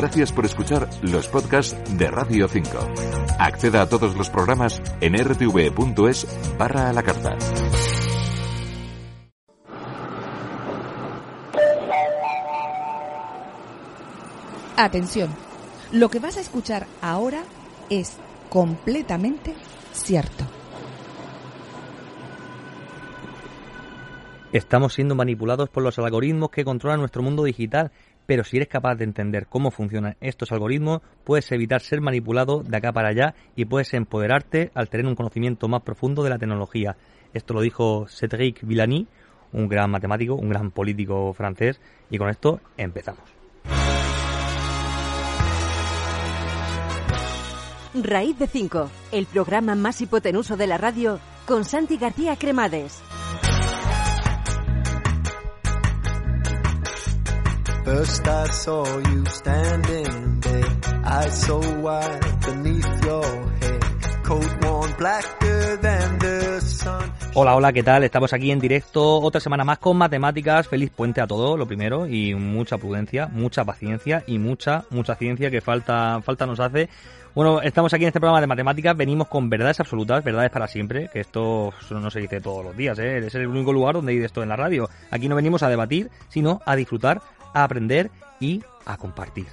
Gracias por escuchar los podcasts de Radio 5. Acceda a todos los programas en rtv.es barra a la carta. Atención, lo que vas a escuchar ahora es completamente cierto. Estamos siendo manipulados por los algoritmos que controlan nuestro mundo digital, pero si eres capaz de entender cómo funcionan estos algoritmos, puedes evitar ser manipulado de acá para allá y puedes empoderarte al tener un conocimiento más profundo de la tecnología. Esto lo dijo Cédric Villani, un gran matemático, un gran político francés, y con esto empezamos. Raíz de 5, el programa más hipotenuso de la radio con Santi García Cremades. First I saw you standing there, eyes so wide beneath your head, coat worn blacker than the sun. Hola, hola, ¿qué tal? Estamos aquí en directo otra semana más con matemáticas. Feliz puente a todos, lo primero, y mucha prudencia, mucha paciencia y mucha, mucha ciencia que falta, falta nos hace. Bueno, estamos aquí en este programa de matemáticas, venimos con verdades absolutas, verdades para siempre, que esto no se dice todos los días, ¿eh? es el único lugar donde hay esto en la radio. Aquí no venimos a debatir, sino a disfrutar, a aprender y a compartir.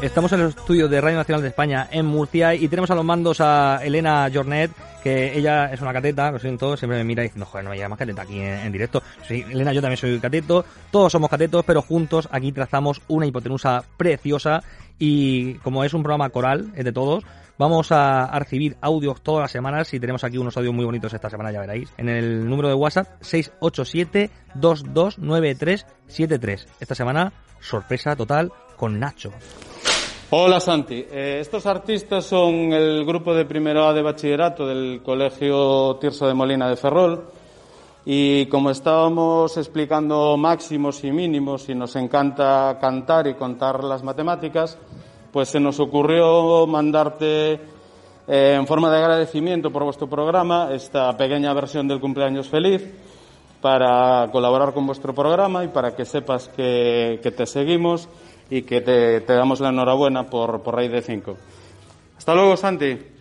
Estamos en los estudios de Radio Nacional de España en Murcia y tenemos a los mandos a Elena Jornet, que ella es una cateta, lo siento, siempre me mira diciendo, joder, no me llamas cateta aquí en, en directo. Sí, Elena, yo también soy cateto, todos somos catetos, pero juntos aquí trazamos una hipotenusa preciosa y como es un programa coral, es de todos, vamos a, recibir audios todas las semanas y tenemos aquí unos audios muy bonitos esta semana, ya veréis. En el número de WhatsApp 687-229373. Esta semana, sorpresa total con Nacho. Hola Santi, Eh, estos artistas son el grupo de primero A de bachillerato del Colegio Tirso de Molina de Ferrol y como estábamos explicando máximos y mínimos y nos encanta cantar y contar las matemáticas, pues se nos ocurrió mandarte eh, en forma de agradecimiento por vuestro programa esta pequeña versión del cumpleaños feliz para colaborar con vuestro programa y para que sepas que, que te seguimos y que te, damos la enhorabuena por, por Raíz de 5. Hasta luego, Santi.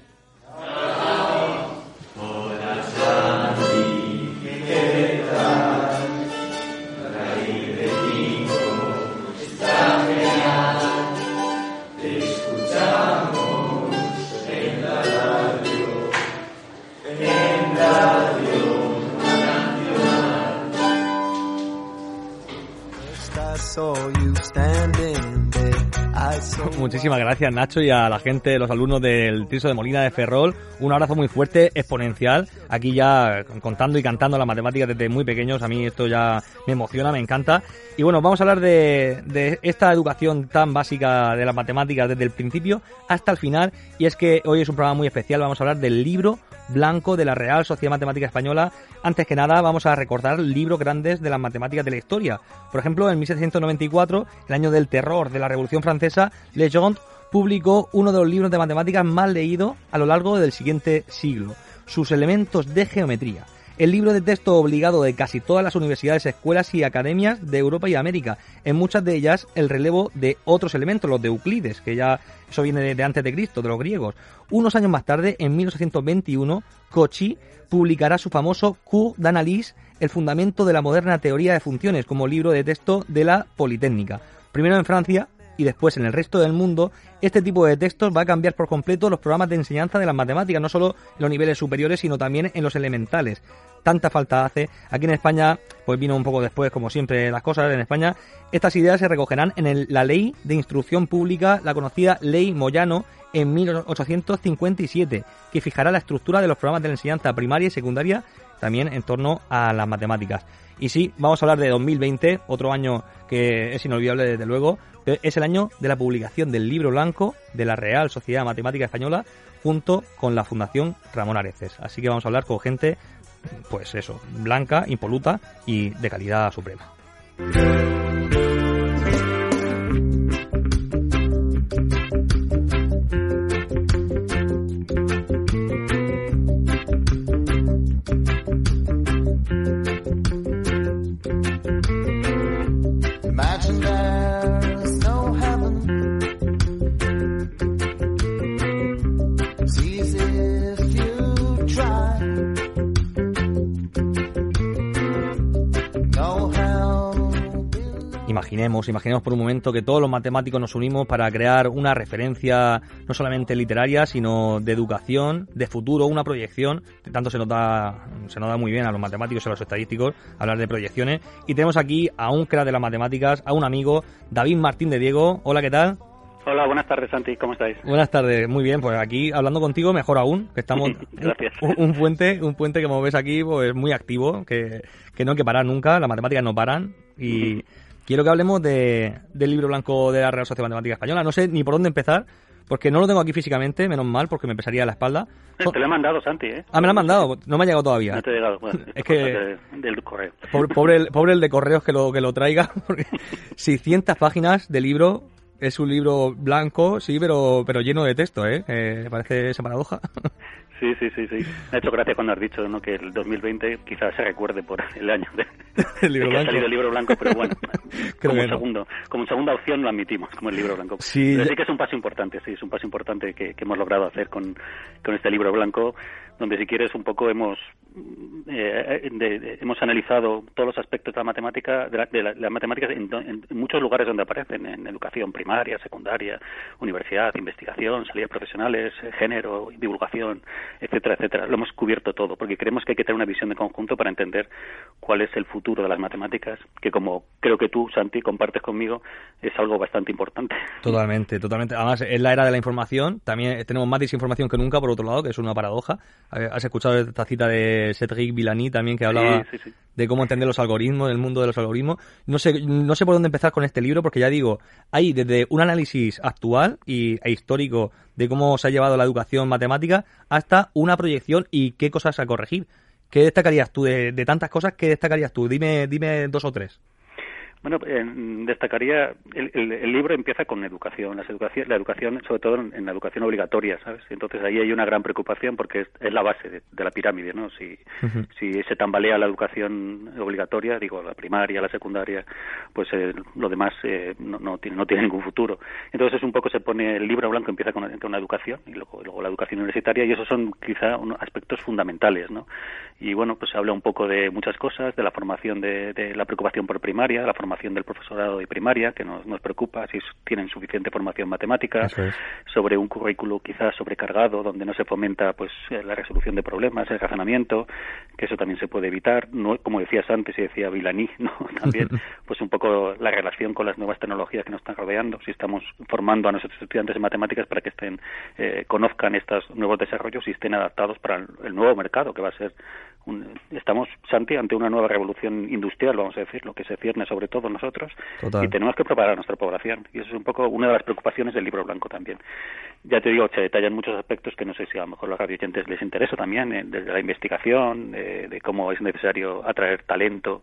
Muchísimas gracias Nacho y a la gente, los alumnos del Tirso de Molina de Ferrol. Un abrazo muy fuerte, exponencial. Aquí ya contando y cantando las matemáticas desde muy pequeños. A mí esto ya me emociona, me encanta. Y bueno, vamos a hablar de, de esta educación tan básica de las matemáticas desde el principio hasta el final. Y es que hoy es un programa muy especial. Vamos a hablar del libro blanco de la Real Sociedad Matemática Española. Antes que nada, vamos a recordar libros grandes de las matemáticas de la historia. Por ejemplo, en 1794, el año del terror de la Revolución Francesa, Legendre publicó uno de los libros de matemáticas más leídos a lo largo del siguiente siglo, sus elementos de geometría. El libro de texto obligado de casi todas las universidades, escuelas y academias de Europa y América. En muchas de ellas el relevo de otros elementos, los de Euclides, que ya eso viene de, antes de Cristo, de los griegos. Unos años más tarde, en 1821, Cauchy publicará su famoso Cours d'analyse, el fundamento de la moderna teoría de funciones, como libro de texto de la Politécnica. Primero en Francia y después en el resto del mundo, este tipo de textos va a cambiar por completo los programas de enseñanza de las matemáticas, no solo en los niveles superiores, sino también en los elementales. Tanta falta hace. Aquí en España, pues vino un poco después, como siempre las cosas en España, estas ideas se recogerán en el- la Ley de Instrucción Pública, la conocida Ley Moyano, en 1857, que fijará la estructura de los programas de la enseñanza primaria y secundaria también en torno a las matemáticas. Y sí, vamos a hablar de 2020, otro año que es inolvidable desde luego, es el año de la publicación del libro blanco de la Real Sociedad Matemática Española junto con la Fundación Ramón Areces. Así que vamos a hablar con gente, pues eso, blanca, impoluta y de calidad suprema. Imaginemos, imaginemos por un momento que todos los matemáticos nos unimos para crear una referencia no solamente literaria, sino de educación, de futuro, una proyección. Tanto se nos da, se nos da muy bien a los matemáticos y a los estadísticos hablar de proyecciones. Y tenemos aquí a un crack de las matemáticas, a un amigo, David Martín de Diego. Hola, ¿qué tal? Hola, buenas tardes, Santi. ¿Cómo estáis? Buenas tardes, muy bien. Pues aquí hablando contigo, mejor aún, que estamos Gracias. Un, un puente, un puente que como ves aquí, pues muy activo, que, que no hay que parar nunca, las matemáticas no paran y quiero que hablemos de, del libro blanco de la Real Sociedad Matemática Española. No sé ni por dónde empezar, porque no lo tengo aquí físicamente, menos mal, porque me pesaría la espalda. Son- Te lo he mandado, Santi, ¿eh? Ah, me lo han mandado, no me ha llegado todavía. No te he llegado. Bueno, Es que- de- del correo. Pobre, pobre, el, pobre el de correos que lo, que lo traiga, porque 600 páginas de libro, es un libro blanco, sí, pero, pero lleno de texto, ¿eh? Eh, parece esa paradoja. Sí, sí, sí, sí. Me ha hecho gracia cuando has dicho ¿no? que el 2020 quizás se recuerde por el año de, El libro de que ha salido el libro blanco, pero bueno, como, segundo, como segunda opción lo admitimos, como el libro blanco. Sí, Pero sí que es un paso importante, sí, es un paso importante que, que hemos logrado hacer con, con este libro blanco, donde si quieres un poco hemos eh, de- de- hemos analizado todos los aspectos de la matemática, de, la- de la- en, en- en muchos lugares donde aparecen, en educación primaria, secundaria, universidad, investigación, salidas profesionales, eh, género, divulgación, etcétera, etcétera. Lo hemos cubierto todo, porque creemos que hay que tener una visión de conjunto para entender cuál es el futuro de las matemáticas, que como creo que tú, Santi, compartes conmigo, es algo bastante importante. Totalmente, totalmente. Además, es la era de la información. También tenemos más desinformación que nunca, por otro lado, que es una paradoja. Eh, Has escuchado esta cita de Cedric Villani también, que hablaba sí, sí. de cómo entender los algoritmos, del mundo de los algoritmos. No sé, no sé por dónde empezar con este libro, porque ya digo, hay desde un análisis actual y, e histórico de cómo se ha llevado la educación matemática hasta una proyección y qué cosas a corregir. ¿Qué destacarías tú de, de tantas cosas? ¿Qué destacarías tú? Dime, dime dos o tres. Bueno, eh, destacaría, el, el- el libro empieza con educación, las educación, la educación, sobre todo en, en la educación obligatoria, ¿sabes? Entonces ahí hay una gran preocupación porque es, es la base de, de la pirámide, ¿no? Si, si se tambalea la educación obligatoria, digo, la primaria, la secundaria, pues eh, lo demás eh, no, no, tiene, no tiene ningún futuro. Entonces un poco se pone, el libro blanco empieza con, con la educación y luego, luego la educación universitaria y esos son quizá unos aspectos fundamentales, ¿no? Y bueno, pues se habla un poco de muchas cosas, de la formación de, de la preocupación por primaria, la formación del profesorado de primaria, que nos, nos preocupa si tienen suficiente formación matemática, es. sobre un currículo quizás sobrecargado, donde no se fomenta pues eh, la resolución de problemas, el razonamiento, que eso también se puede evitar. No, como decías antes y decía Vilani, ¿no? también pues un poco la relación con las nuevas tecnologías que nos están rodeando, si estamos formando a nuestros estudiantes en matemáticas para que estén eh, conozcan estos nuevos desarrollos y estén adaptados para el, el nuevo mercado que va a ser un- estamos Santi ante una nueva revolución industrial, vamos a decir, lo que se cierne sobre todo nosotros Total. y tenemos que preparar a nuestra población y eso es un poco una de las preocupaciones del libro blanco también. Ya te digo, se detallan muchos aspectos que no sé si a lo mejor a los radioyentes les interesa también, eh, desde la investigación, eh, de cómo es necesario atraer talento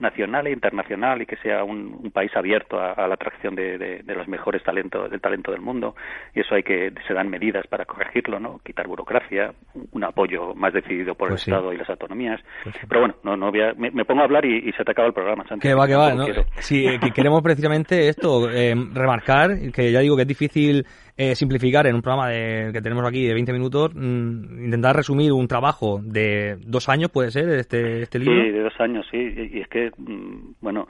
nacional e internacional y que sea un, un país abierto a, a la atracción de, de- de los mejores talentos del talento del mundo y eso hay que se dan medidas para corregirlo no quitar burocracia un apoyo más decidido por Pues sí. el Estado y las autonomías Pues sí. pero bueno no no voy a- me, me pongo a hablar y, y se te acaba el programa Santi. Que va, que va. ¿no? Sí, eh, que queremos precisamente esto, eh, remarcar, que ya digo que es difícil eh, simplificar en un programa de, que tenemos aquí de 20 minutos, mm, intentar resumir un trabajo de dos años, puede ser, este, este libro. Sí, de dos años, sí. Y, y es que, mm, bueno,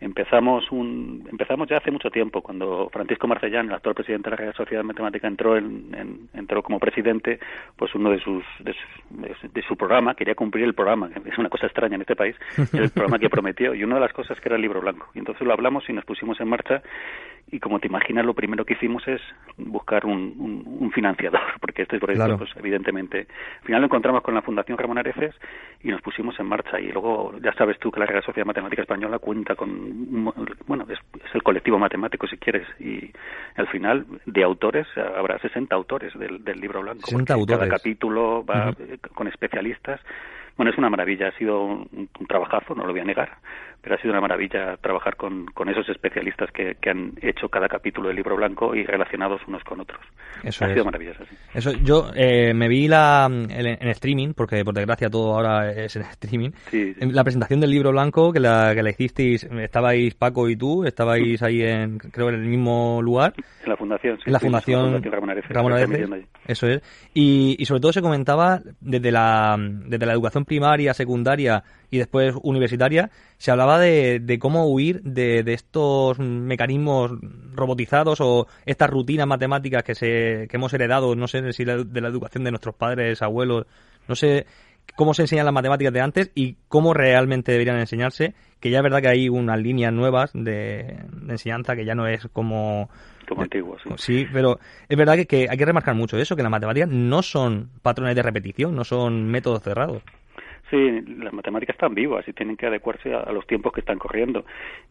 empezamos un empezamos ya hace mucho tiempo cuando Francisco Marcellán, el actual presidente de la Real Sociedad Matemática, entró en, en- entró como presidente, pues uno de sus, de de su, de su programa quería cumplir el programa, que es una cosa extraña en este país, el programa que prometió y una de las cosas que era el libro blanco. Y entonces lo hablamos y nos pusimos en marcha y como te imaginas lo primero que hicimos es buscar un, un- un financiador porque este proyecto Claro. pues evidentemente al final lo encontramos con la Fundación Ramón Areces y nos pusimos en marcha y luego ya sabes tú que la Real Sociedad Matemática Española cuenta con bueno es, es el colectivo matemático si quieres y al final de autores habrá 60 autores del, del libro blanco 60 porque cada autores. capítulo va eh, con especialistas bueno, es una maravilla, ha sido un, un trabajazo, no lo voy a negar, pero ha sido una maravilla trabajar con, con esos especialistas que, que han hecho cada capítulo del libro blanco y relacionados unos con otros. Eso ha es. sido maravilloso, sí. Eso, yo eh, me vi la en, en streaming, porque por desgracia todo ahora es en streaming. Sí, sí. La presentación del libro blanco que la, que la hicisteis, estabais Paco y tú, estabais ahí en, creo en el mismo lugar. En la fundación, sí. en la con fundación, Ramón Areces, Ramón Areces, eso es y, y sobre todo se comentaba desde la desde la educación primaria, secundaria y después universitaria, se hablaba de, de cómo huir de, de, estos mecanismos robotizados o estas rutinas matemáticas que, se, que hemos heredado, no sé si de la educación de nuestros padres, abuelos, no sé cómo se enseñan las matemáticas de antes y cómo realmente deberían enseñarse, que ya es verdad que hay unas líneas nuevas de, de enseñanza que ya no es como como antiguo, sí. Sí, pero es verdad que, que, hay que remarcar mucho eso, que las matemáticas no son patrones de repetición, no son métodos cerrados. Sí, las matemáticas están vivas y tienen que adecuarse a, a los tiempos que están corriendo.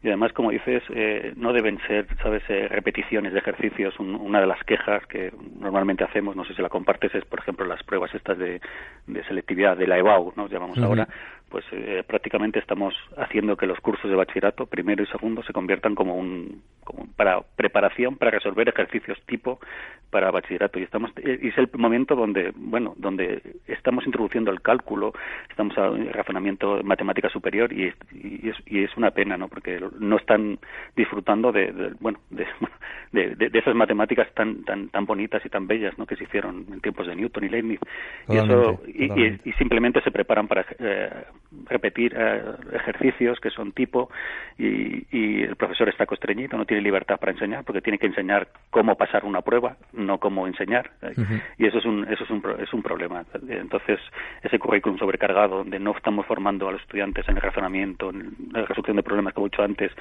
Y además, como dices, eh, no deben ser, ¿sabes?, eh, repeticiones de ejercicios. Un, una de las quejas que normalmente hacemos, no sé si la compartes, es, por ejemplo, las pruebas estas de, de selectividad, de la EBAU, ¿no? Llamamos uh -huh. ahora, pues eh, prácticamente estamos haciendo que los cursos de bachillerato, primero y segundo, se conviertan como un como para preparación para resolver ejercicios tipo para bachillerato. Y estamos y es el momento donde bueno donde estamos introduciendo el cálculo estamos a razonamiento matemática superior y, y, es, y es una pena no porque no están disfrutando de, de bueno de, de, de, esas matemáticas tan tan tan bonitas y tan bellas no que se hicieron en tiempos de Newton y Leibniz. Y eso y, y, simplemente se preparan para eh, repetir eh, ejercicios que son tipo y, y, el profesor está constreñido, no tiene libertad para enseñar porque tiene que enseñar cómo pasar una prueba, no cómo enseñar uh -huh. y eso es un eso es un es un problema. Entonces ese currículum sobrecargado donde no estamos formando a los estudiantes en el razonamiento, en la resolución de problemas como he dicho antes,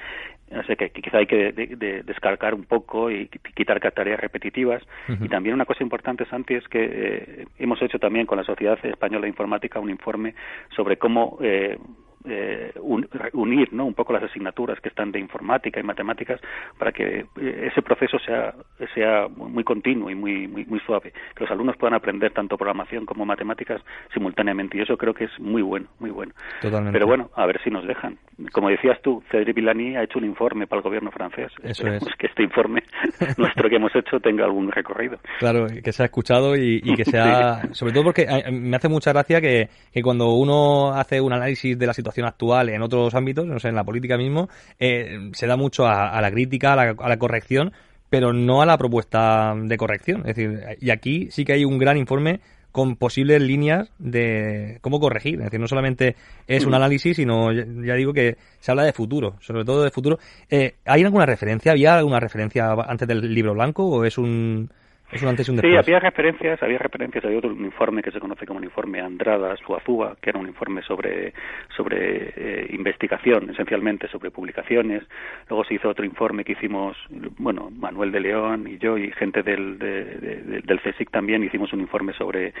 así que, que quizá hay que de, de, descargar un poco y quitar tareas repetitivas uh -huh. y también una cosa importante Santi es que eh, hemos hecho también con la Sociedad Española de Informática un informe sobre cómo eh, eh, un, unir ¿no? un poco las asignaturas que están de informática y matemáticas para que eh, ese proceso sea, sea muy continuo y muy, muy, muy suave, que los alumnos puedan aprender tanto programación como matemáticas simultáneamente y eso creo que es muy bueno, muy bueno. Totalmente. Pero bueno, a ver si nos dejan. Como decías tú, Cedric Villani ha hecho un informe para el gobierno francés. Eso es. que este informe nuestro que hemos hecho tenga algún recorrido. Claro, que se ha escuchado y, y que sea, sí. sobre todo porque eh, me hace mucha gracia que, que cuando uno hace un análisis de la situación actual en otros ámbitos, no sé, en la política mismo, eh, se da mucho a, a la crítica, a la, a la, corrección, pero no a la propuesta de corrección. Es decir, y aquí sí que hay un gran informe con posibles líneas de cómo corregir. Es decir, no solamente es un análisis, sino ya digo que se habla de futuro, sobre todo de futuro. Eh, ¿Hay alguna referencia? ¿Había alguna referencia antes del libro blanco o es un es un antes y un después. Sí, había referencias, había referencias, había otro informe que se conoce como un informe Andrada Suazúa, que era un informe sobre sobre eh, investigación, esencialmente sobre publicaciones. Luego se hizo otro informe que hicimos, bueno, Manuel de León y yo y gente del de, de, del CSIC también hicimos un informe sobre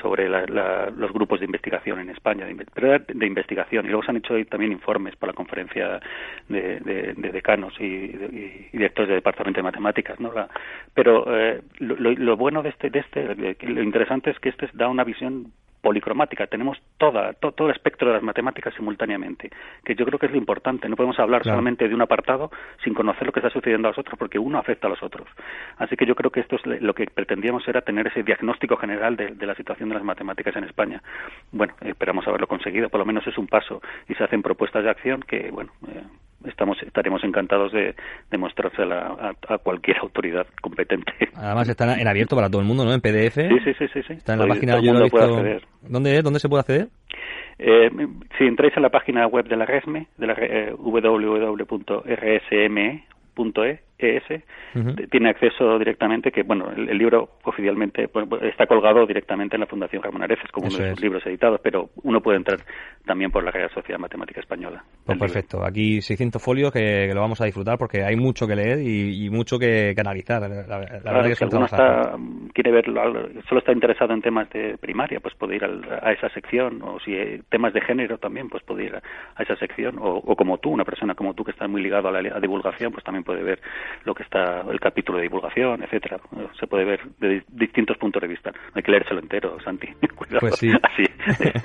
sobre la, la, los grupos de investigación en España, de, de investigación. Y luego se han hecho también informes para la conferencia de, de decanos y, y, y, directores de departamento de matemáticas, ¿no? La, pero eh, lo, lo, bueno de este, de este, lo interesante es que este da una visión policromática, tenemos toda, to, todo el espectro de las matemáticas simultáneamente, que yo creo que es lo importante, no podemos hablar claro. solamente de un apartado sin conocer lo que está sucediendo a los otros, porque uno afecta a los otros. Así que yo creo que esto es lo que pretendíamos era tener ese diagnóstico general de, de la situación de las matemáticas en España. Bueno, esperamos haberlo conseguido, por lo menos es un paso, y se hacen propuestas de acción que, bueno, eh, estamos estaremos encantados de, de mostrársela a, a, cualquier autoridad competente. Además está en abierto para todo el mundo, ¿no? En PDF. Sí, sí, sí, sí. sí. Está en la página he visto. ¿Dónde es? ¿Dónde se puede acceder? Eh, si entráis en la página web de la RESME, de la eh, www.rsme.e, ES, uh -huh. tiene acceso directamente, que bueno, el, el libro oficialmente pues, está colgado directamente en la Fundación Ramón Areces, como Eso uno de sus libros editados, pero uno puede entrar también por la Real Sociedad Matemática Española. Pues perfecto, libro. aquí 600 folios que, que, lo vamos a disfrutar porque hay mucho que leer y, y mucho que, que, analizar. La, la claro, verdad que si alguno está, quiere verlo, solo está interesado en temas de primaria, pues puede ir al, a esa sección, o si hay temas de género también, pues puede ir a, a esa sección, o, o, como tú, una persona como tú que está muy ligado a la a divulgación, pues también puede ver lo que está el capítulo de divulgación, etcétera. Se puede ver de distintos puntos de vista. hay que leérselo entero, Santi. Cuidado. Pues sí. Así.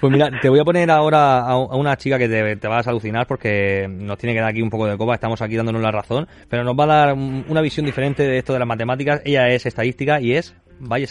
pues mira, te voy a poner ahora a una chica que te, te, vas a alucinar porque nos tiene que dar aquí un poco de copa. Estamos aquí dándonos la razón, pero nos va a dar una visión diferente de esto de las matemáticas. Ella es estadística y es Valle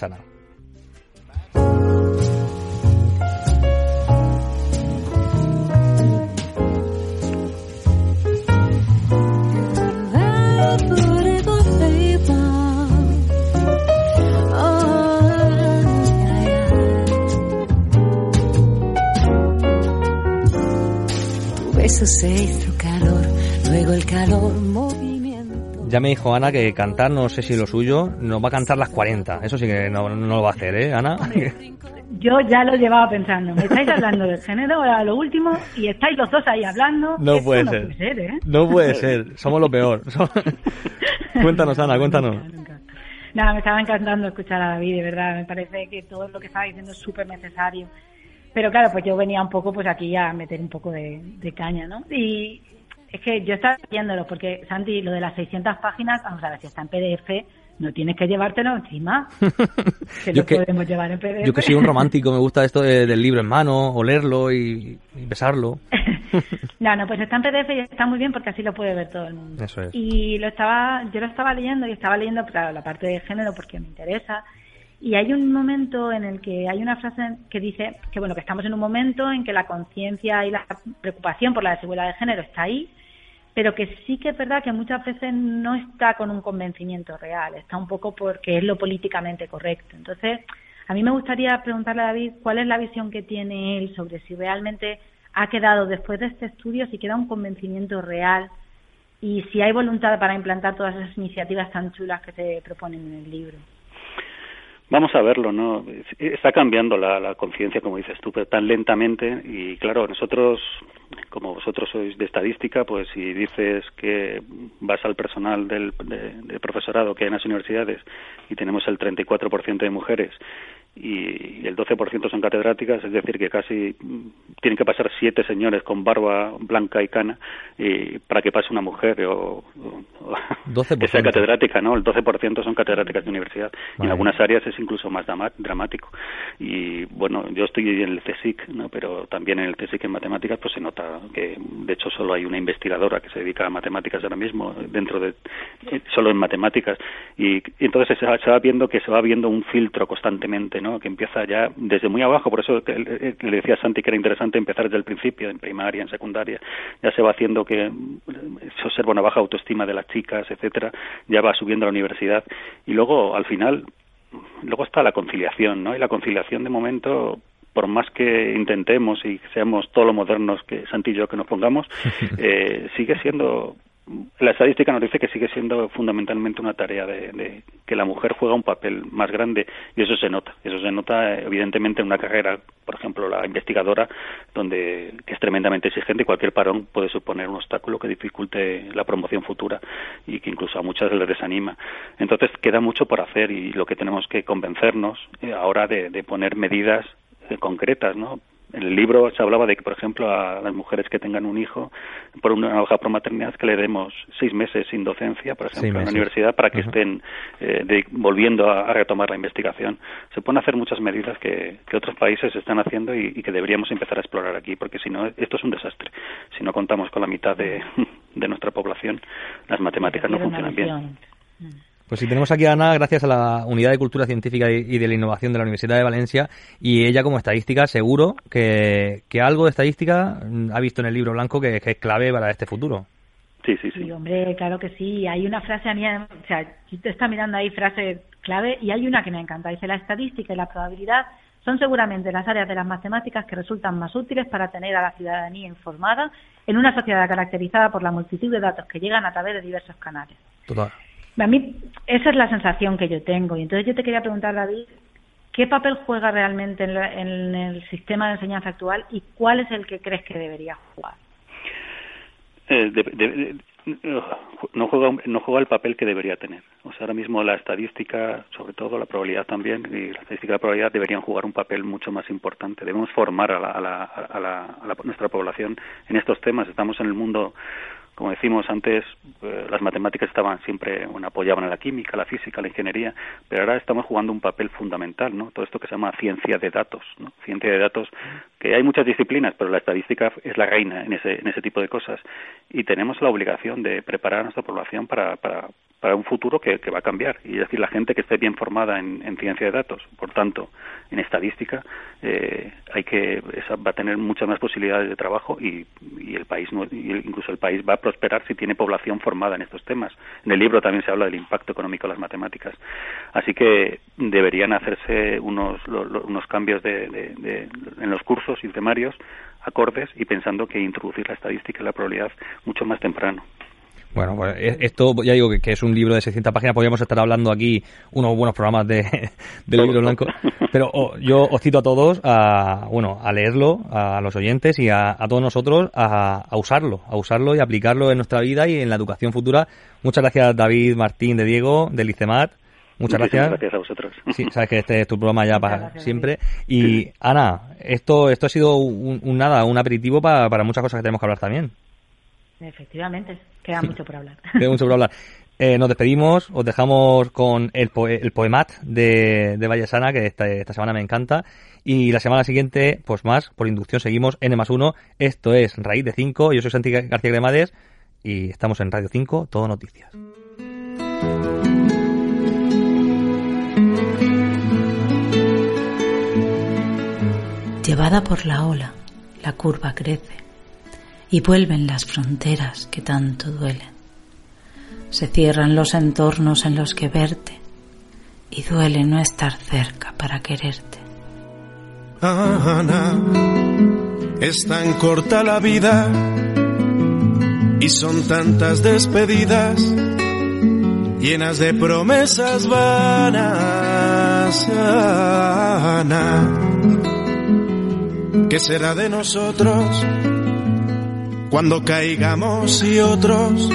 Sana. Eso se hizo calor, luego el calor movimiento. Ya me dijo Ana que cantar, no sé si lo suyo, nos va a cantar las 40. Eso sí que no, no lo va a hacer, ¿eh, Ana? Yo ya lo llevaba pensando. Me estáis hablando del género a lo último y estáis los dos ahí hablando. No puede no ser. puede ser, ¿eh? No puede ser. Somos lo peor. cuéntanos, Ana, cuéntanos. Nada, me estaba encantando escuchar a David, de verdad. Me parece que todo lo que estaba diciendo es súper necesario. Pero claro, pues yo venía un poco pues aquí a meter un poco de, de caña, ¿no? Y es que yo estaba leyéndolo porque, Santi, lo de las 600 páginas, vamos a ver, si está en PDF, no tienes que llevártelo encima. Que Yo lo que- podemos llevar en PDF. Yo que soy un romántico, me gusta esto de- del libro en mano, olerlo y, y besarlo. No, no, pues está en PDF y está muy bien porque así lo puede ver todo el mundo. Eso es. Y lo estaba, yo lo estaba leyendo y estaba leyendo claro, la parte de género porque me interesa. Y hay un momento en el que hay una frase que dice que bueno que estamos en un momento en que la conciencia y la preocupación por la desigualdad de género está ahí, pero que sí que es verdad que muchas veces no está con un convencimiento real, está un poco porque es lo políticamente correcto. Entonces, a mí me gustaría preguntarle a David cuál es la visión que tiene él sobre si realmente ha quedado después de este estudio, si queda un convencimiento real y si hay voluntad para implantar todas esas iniciativas tan chulas que se proponen en el libro. Vamos a verlo, ¿no? Está cambiando la, la conciencia, como dices tú, pero tan lentamente. Y claro, nosotros, como vosotros sois de estadística, pues si dices que vas al personal del, de- del profesorado que hay en las universidades y tenemos el 34% de mujeres y el 12% son catedráticas, es decir, que casi mm, tienen que pasar siete señores con barba blanca y cana y para que pase una mujer o, o- o 12%. que sea catedrática, ¿no? El 12% son catedráticas de universidad y en algunas áreas es incluso más dramático. Y bueno, yo estoy en el CSIC, ¿no? Pero también en el CSIC en matemáticas pues se nota que de hecho solo hay una investigadora que se dedica a matemáticas ahora mismo dentro de eh, solo en matemáticas y, y entonces se va, se va viendo que se va viendo un filtro constantemente, ¿no? Que empieza ya desde muy abajo, por eso eh, le decía a Santi que era interesante empezar desde el principio, en primaria, en secundaria, ya se va haciendo que mm, se observa una baja autoestima de las chicas, etcétera, ya va subiendo a la universidad. Y luego al final luego está la conciliación, ¿no? Y la conciliación de momento por más que intentemos y seamos todo lo modernos que Santi y yo que nos pongamos, eh, sigue siendo la estadística nos dice que sigue siendo fundamentalmente una tarea de, de que la mujer juega un papel más grande y eso se nota. Eso se nota eh, evidentemente en una carrera por ejemplo la investigadora donde es tremendamente exigente y cualquier parón puede suponer un obstáculo que dificulte la promoción futura y que incluso a muchas les desanima. Entonces queda mucho por hacer y lo que tenemos que convencernos eh, ahora de, de poner medidas eh, concretas no en el libro se hablaba de que, por ejemplo, a las mujeres que tengan un hijo por una hoja por maternidad que le demos seis meses sin docencia, por ejemplo, en la universidad para que estén eh, de- volviendo a, a retomar la investigación. Se pueden hacer muchas medidas que, que otros países están haciendo y, y que deberíamos empezar a explorar aquí, porque si no, esto es un desastre. Si no contamos con la mitad de, de nuestra población, las matemáticas no funcionan bien. Pues si tenemos aquí a Ana, gracias a la Unidad de Cultura Científica y y de la Innovación de la Universidad de Valencia, y ella como estadística, seguro que, que algo de estadística mm, ha visto en el libro blanco que, que es clave para este futuro. Sí, sí, Sí, hombre, claro que sí. Hay una frase, Ania, o sea, si te está mirando ahí frase clave y hay una que me encanta. Dice, la estadística y la probabilidad son seguramente las áreas de las matemáticas que resultan más útiles para tener a la ciudadanía informada en una sociedad caracterizada por la multitud de datos que llegan a través de diversos canales. Total. A mí esa es la sensación que yo tengo. Y entonces yo te quería preguntar, David, ¿qué papel juega realmente en, la- en el sistema de enseñanza actual y cuál es el que crees que debería jugar? Eh, de- de- de- no juega no juega el papel que debería tener. O sea, ahora mismo la estadística, sobre todo la probabilidad también y la estadística y la probabilidad deberían jugar un papel mucho más importante. Debemos formar a, la, a, la, a, a nuestra población en estos temas. Estamos en el mundo como decimos antes, eh, las matemáticas estaban siempre, bueno, apoyaban a la química, la física, la ingeniería, pero ahora estamos jugando un papel fundamental, ¿no? Todo esto que se llama ciencia de datos, ¿no? Ciencia de datos, que hay muchas disciplinas, pero la estadística es la reina en ese, en ese tipo de cosas. Y tenemos la obligación de preparar a nuestra población para, para, para un futuro que, va a cambiar. Y es decir, la gente que esté bien formada en, ciencia de datos, por tanto, en estadística, eh, hay que va a tener muchas más posibilidades de trabajo y, el país, incluso el país va a prosperar si tiene población formada en estos temas. En el libro también se habla del impacto económico de las matemáticas. Así que deberían hacerse unos, unos cambios de, en los cursos y temarios acordes y pensando que introducir la estadística y la probabilidad mucho más temprano. Bueno, pues e-, esto ya digo que, es un libro de 600 páginas, podríamos estar hablando aquí unos buenos programas de, del libro blanco, pero oh, yo os cito a todos a, bueno, a leerlo, a los oyentes y a, todos nosotros a, usarlo, a usarlo y aplicarlo en nuestra vida y en la educación futura. Muchas gracias David Martín de Diego, del ICEMAT. Muchas gracias. gracias a vosotros. Sí, sabes que este es tu programa ya para siempre. Y Ana, esto esto ha sido un, nada, un aperitivo para, para muchas cosas que tenemos que hablar también. Efectivamente. Queda mucho por hablar. Queda mucho por hablar. Eh, nos despedimos, os dejamos con el, el poemat de, de Vallesana, que esta, esta, semana me encanta. Y la semana siguiente, pues más, por inducción, seguimos N más 1. Esto es Raíz de 5. Yo soy Santi García Gremades y estamos en Radio 5, Todo Noticias. Llevada por la ola, la curva crece y vuelven las fronteras que tanto duelen. Se cierran los entornos en los que verte y duele no estar cerca para quererte. Ana, es tan corta la vida y son tantas despedidas llenas de promesas vanas. Ana, ¿qué será de nosotros? Cuando caigamos y otros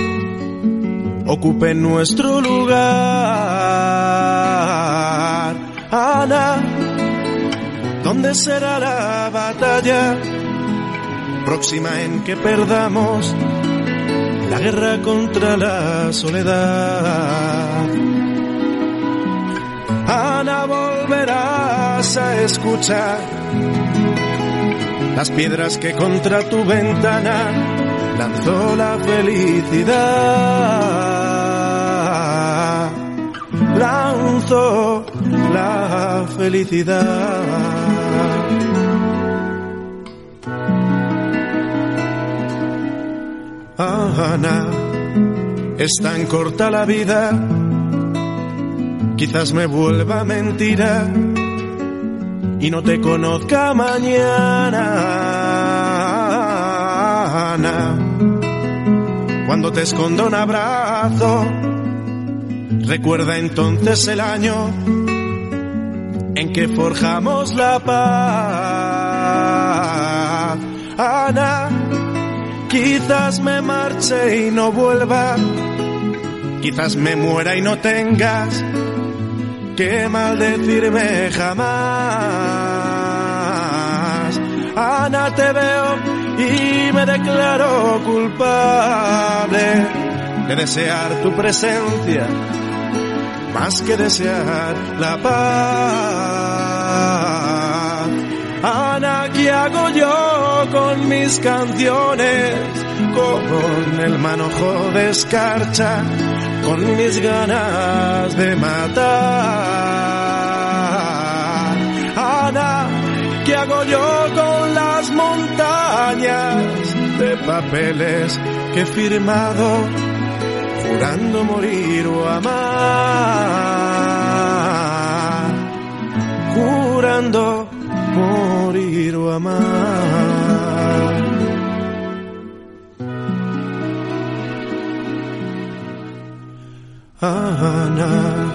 ocupen nuestro lugar. Ana, ¿dónde será la batalla próxima en que perdamos la guerra contra la soledad? Ana, volverás a escuchar las piedras que contra tu ventana lanzó la felicidad. Lanzó la felicidad. Ana, es tan corta la vida, quizás me vuelva mentira y no te conozca mañana. Cuando te escondo un abrazo, recuerda entonces el año en que forjamos la paz. Ana, quizás me marche y no vuelva, quizás me muera y no tengas que maldecirme jamás. Ana, te veo y me declaro culpable de desear tu presencia más que desear la paz. Ana, ¿qué hago yo con mis canciones? Con el manojo de escarcha con mis ganas de matar. Ana, ¿qué hago yo de papeles que he firmado jurando morir o amar? Jurando morir o amar. Ana.